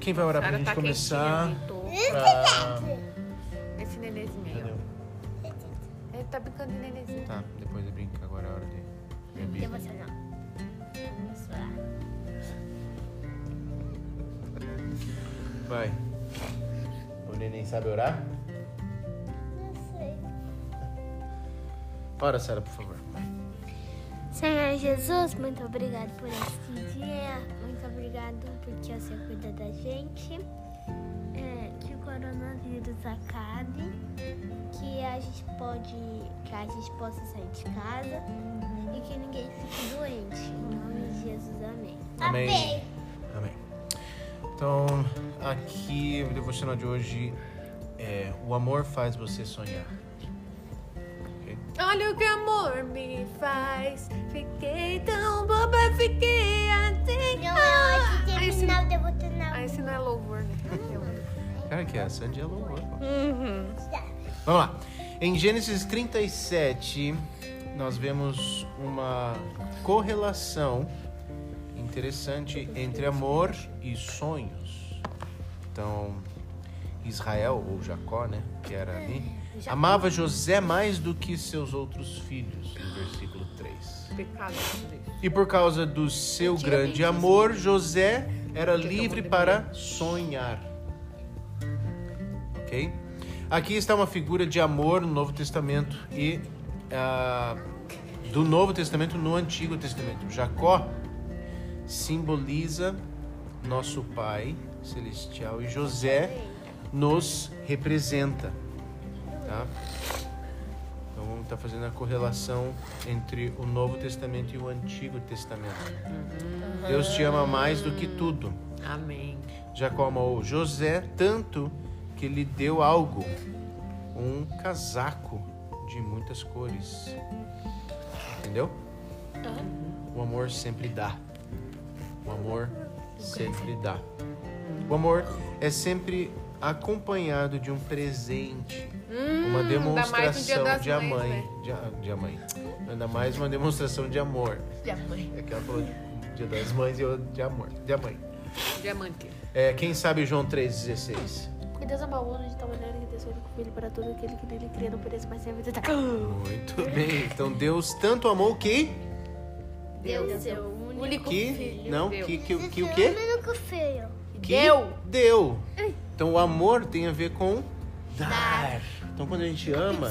Quem vai orar pra gente tá começar? Pra... Esse nenenzinho aí, ó. Ele tá brincando de nenenzinho. Tá, depois eu brinco. Agora é a hora de ver a Bíblia. Devocional. Vamos orar. Vai. O neném sabe orar? Não sei. Ora, Sara, por favor. Senhor Jesus, muito obrigado por esse dia. Porque você cuida da gente. É, que o coronavírus acabe. Que a gente pode. Que a gente possa sair de casa. E que ninguém fique doente. Em nome de Jesus, amém. Amém. Amém. Então, aqui o devocional de hoje é O amor faz você sonhar. Olha o que amor me faz. Fiquei tão boba, fiquei assim. Não é Ah, esse, terminar o devocional. ah, esse não é louvor, né? Cara, que é a Sandy é louvor. Uhum. Vamos lá. Em Gênesis 37, nós vemos uma correlação interessante entre amor e sonhos. Então, Israel, ou Jacó, né, que era ali, amava José mais do que seus outros filhos, no versículo 3. Pecado. gente. E por causa do seu grande amor, José era livre para sonhar. Ok? Aqui está uma figura de amor no Novo Testamento e ah, do Novo Testamento no Antigo Testamento. Jacó simboliza nosso Pai celestial e José nos representa. Tá? Estar fazendo a correlação entre o Novo Testamento e o Antigo Testamento. Deus te ama mais do que tudo. Amém. Jacó amou José tanto que lhe deu algo, um casaco de muitas cores. Entendeu? O amor sempre dá. O amor sempre dá. O amor é sempre acompanhado de um presente, uma Hum, mais demonstração das de Mães, amor. né? De, a- de mãe. Ainda mais uma demonstração de amor. De mãe. É que ela falou de Dia das Mães e eu de amor. De mãe. Diamante. É, quem sabe João 3,16? Porque Deus amou o mundo de tal maneira que deu seu único filho para todo aquele que nele cria não pereça, mas tenha vida eterna. Muito bem. Então Deus tanto amou que. Deus, seu único Que. filho. Não, Deus. que, que, que o quê? único filho. Que Deu. Deu. Então o amor tem a ver com dar. Então quando a gente ama.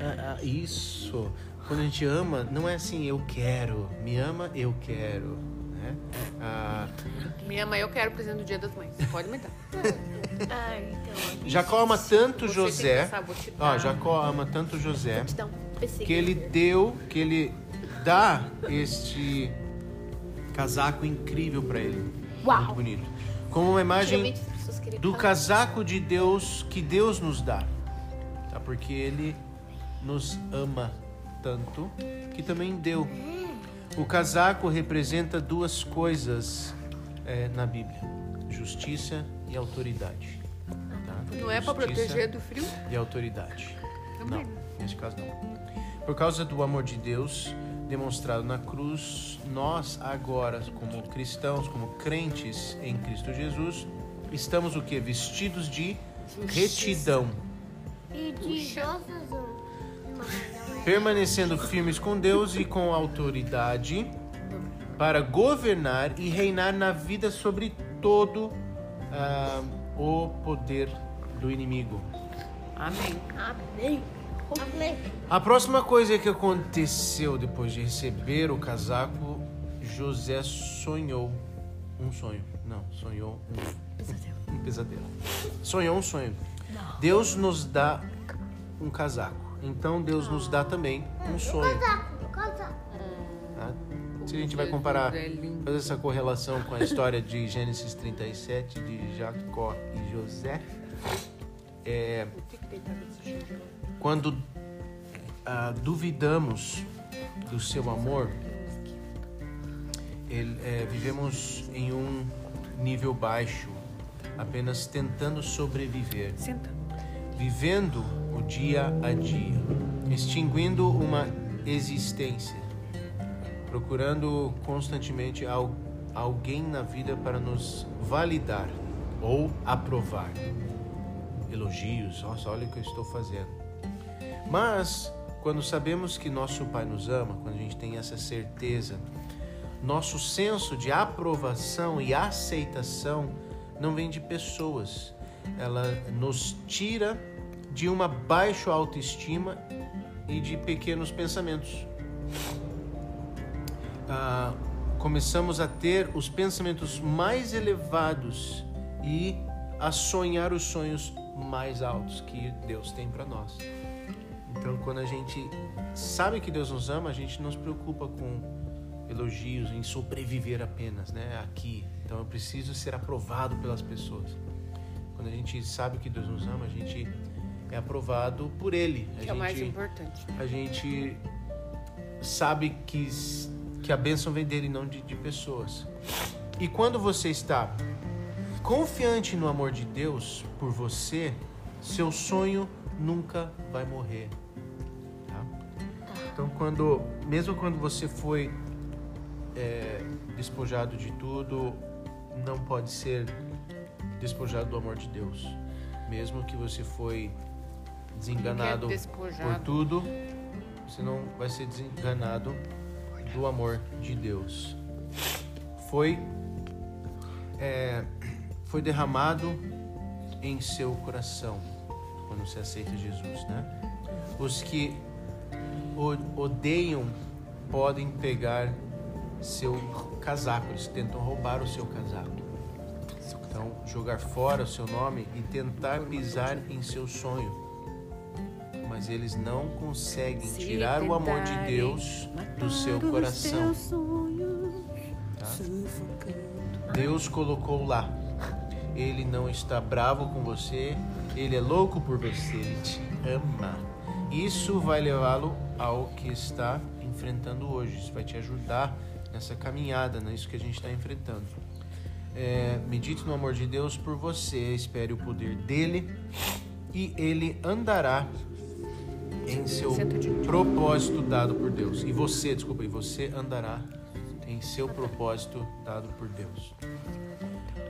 Ah, ah, isso. Quando a gente ama, não é assim, eu quero. Me ama, eu quero. Né? Ah, Minha mãe, eu quero o presente do Dia das Mães. Pode me dar. Ah, então. Jacó ama tanto Você José. pensar, Ó. Jacó ama tanto José. Um que ele deu, que ele dá este casaco incrível para ele. Uau. Muito bonito. Como uma imagem pessoas do casaco de Deus que Deus nos dá. Tá? Porque ele nos ama tanto que também deu. O casaco representa duas coisas é, na Bíblia: justiça e autoridade. Tá? Não é Justiça proteger do frio? e autoridade. Também. Não, neste caso não. Por causa do amor de Deus demonstrado na cruz, nós agora, como cristãos, como crentes em Cristo Jesus, estamos o que? Vestidos de retidão, E de permanecendo firmes com Deus e com autoridade para governar e reinar na vida sobre todo ah, o poder do inimigo. Amém. Amém. Amém. A próxima coisa que aconteceu depois de receber o casaco, José sonhou um sonho. Não, sonhou um, um pesadelo. Sonhou um sonho. Deus nos dá um casaco. Então Deus nos dá também um sonho. Casaco, casaco. tá? Se a gente vai comparar, fazer essa correlação com a história de Gênesis 37, de Jacó e José, é, quando ah, duvidamos do seu amor, ele- é, vivemos em um nível baixo, apenas tentando sobreviver, vivendo o dia a dia, extinguindo uma existência, procurando constantemente al- alguém na vida para nos validar. ou aprovar. Elogios, nossa, olha o que eu estou fazendo. Mas quando sabemos que nosso Pai nos ama, quando a gente tem essa certeza, nosso senso de aprovação e aceitação não vem de pessoas. Ela nos tira de uma baixa autoestima e de pequenos pensamentos. Ah, começamos a ter os pensamentos mais elevados e a sonhar os sonhos mais altos que Deus tem para nós. Então, quando a gente sabe que Deus nos ama, a gente não se preocupa com elogios, em sobreviver apenas, né? Aqui. Então, eu preciso ser aprovado pelas pessoas. Quando a gente sabe que Deus nos ama, a gente é aprovado por Ele. A Que é gente, o mais importante. a gente sabe que, que a bênção vem dele, não de, de pessoas. E quando você está confiante no amor de Deus por você, seu sonho nunca vai morrer. tá? Então, quando, mesmo quando você foi é, despojado de tudo, não pode ser despojado do amor de Deus. Mesmo que você foi desenganado por tudo, você não vai ser desenganado do amor de Deus. Foi é, foi derramado em seu coração quando você aceita Jesus, né? Os que odeiam podem pegar seu casaco, eles tentam roubar o seu casaco. Então, jogar fora o seu nome e tentar pisar em seu sonho. Mas eles não conseguem Se tirar o amor de Deus do seu coração. tá? Deus colocou lá. Ele não está bravo com você, ele é louco por você, ele te ama. Isso vai levá-lo ao que está enfrentando hoje. Isso vai te ajudar nessa caminhada, nisso que a gente está enfrentando. É, medite no amor de Deus por você, espere o poder dele e ele andará em seu propósito dado por Deus. E você, desculpa, e você andará em seu propósito dado por Deus.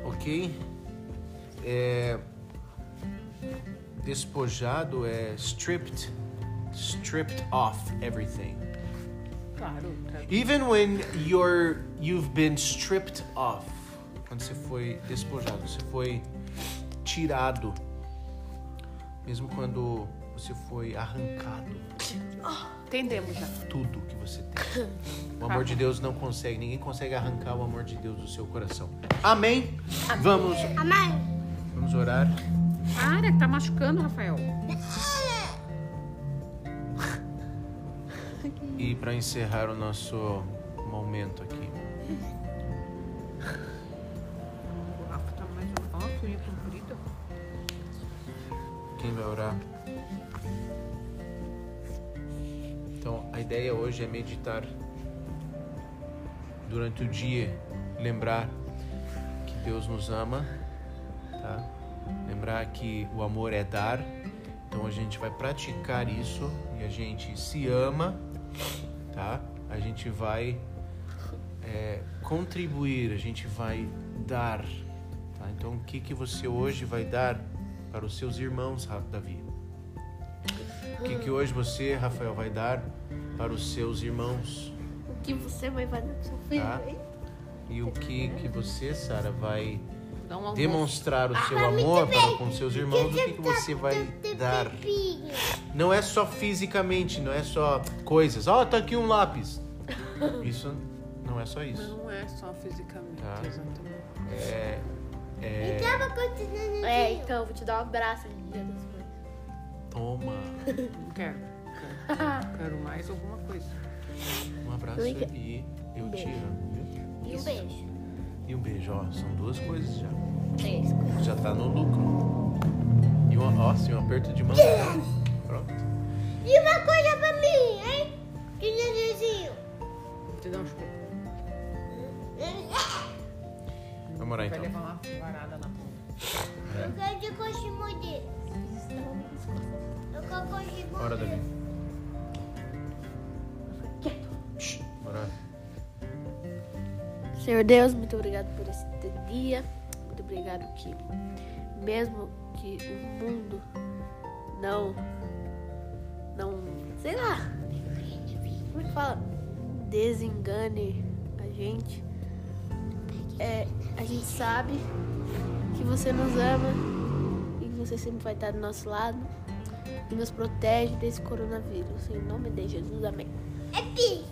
Ok? É, despojado é stripped, stripped off everything. Claro. Even when you're you've been stripped off, quando você foi despojado, você foi tirado, mesmo quando você foi arrancado, Entendemos já. tudo que você tem. O amor de Deus não consegue, ninguém consegue arrancar o amor de Deus do seu coração. Amém? Vamos, Amém. vamos orar. Para, que tá machucando, Rafael. E para encerrar o nosso momento aqui, quem vai orar? Então, a ideia hoje é meditar durante o dia, lembrar que Deus nos ama, tá? Lembrar que o amor é dar. Então a gente vai praticar isso e a gente se ama, tá? A gente vai é, contribuir, a gente vai dar, tá? Então o que que você hoje vai dar para os seus irmãos, Davi? O que que hoje você, Rafael, vai dar para os seus irmãos? O que você vai fazer pro seu filho, Tá. E o que que você, Sara, vai um demonstrar o seu amor para com seus irmãos? O que que você vai dar? Não é só fisicamente, não é só coisas. Ó, tá aqui um lápis. Isso não é só isso. Não é só fisicamente, Tá. exatamente. É, é, Tava continuando. É, então, vou te dar um abraço de dia das mães. toma Não quero. Quero, quero mais alguma coisa. um abraço e eu te amo. viu? E um beijo. E um beijo, ó, são duas coisas já. Três. Já tá no lucro. E uma, ó, sim, um aperto de mão. E uma coisa pra mim, hein? Que nenenzinho. Vou te dar um chute. Vamos orar Vai então. levar uma varada na boca. Eu quero de coxinha dele. Eu quero coxinha Bora, Davi. Shhh, Bora. Senhor Deus, muito obrigado por esse dia. Muito muito obrigado que mesmo que o mundo não não, sei lá. Como é que fala? Desengane a gente. É, a gente sabe que você nos ama e que você sempre vai estar do nosso lado e nos protege desse coronavírus. Em nome de Jesus, amém. É.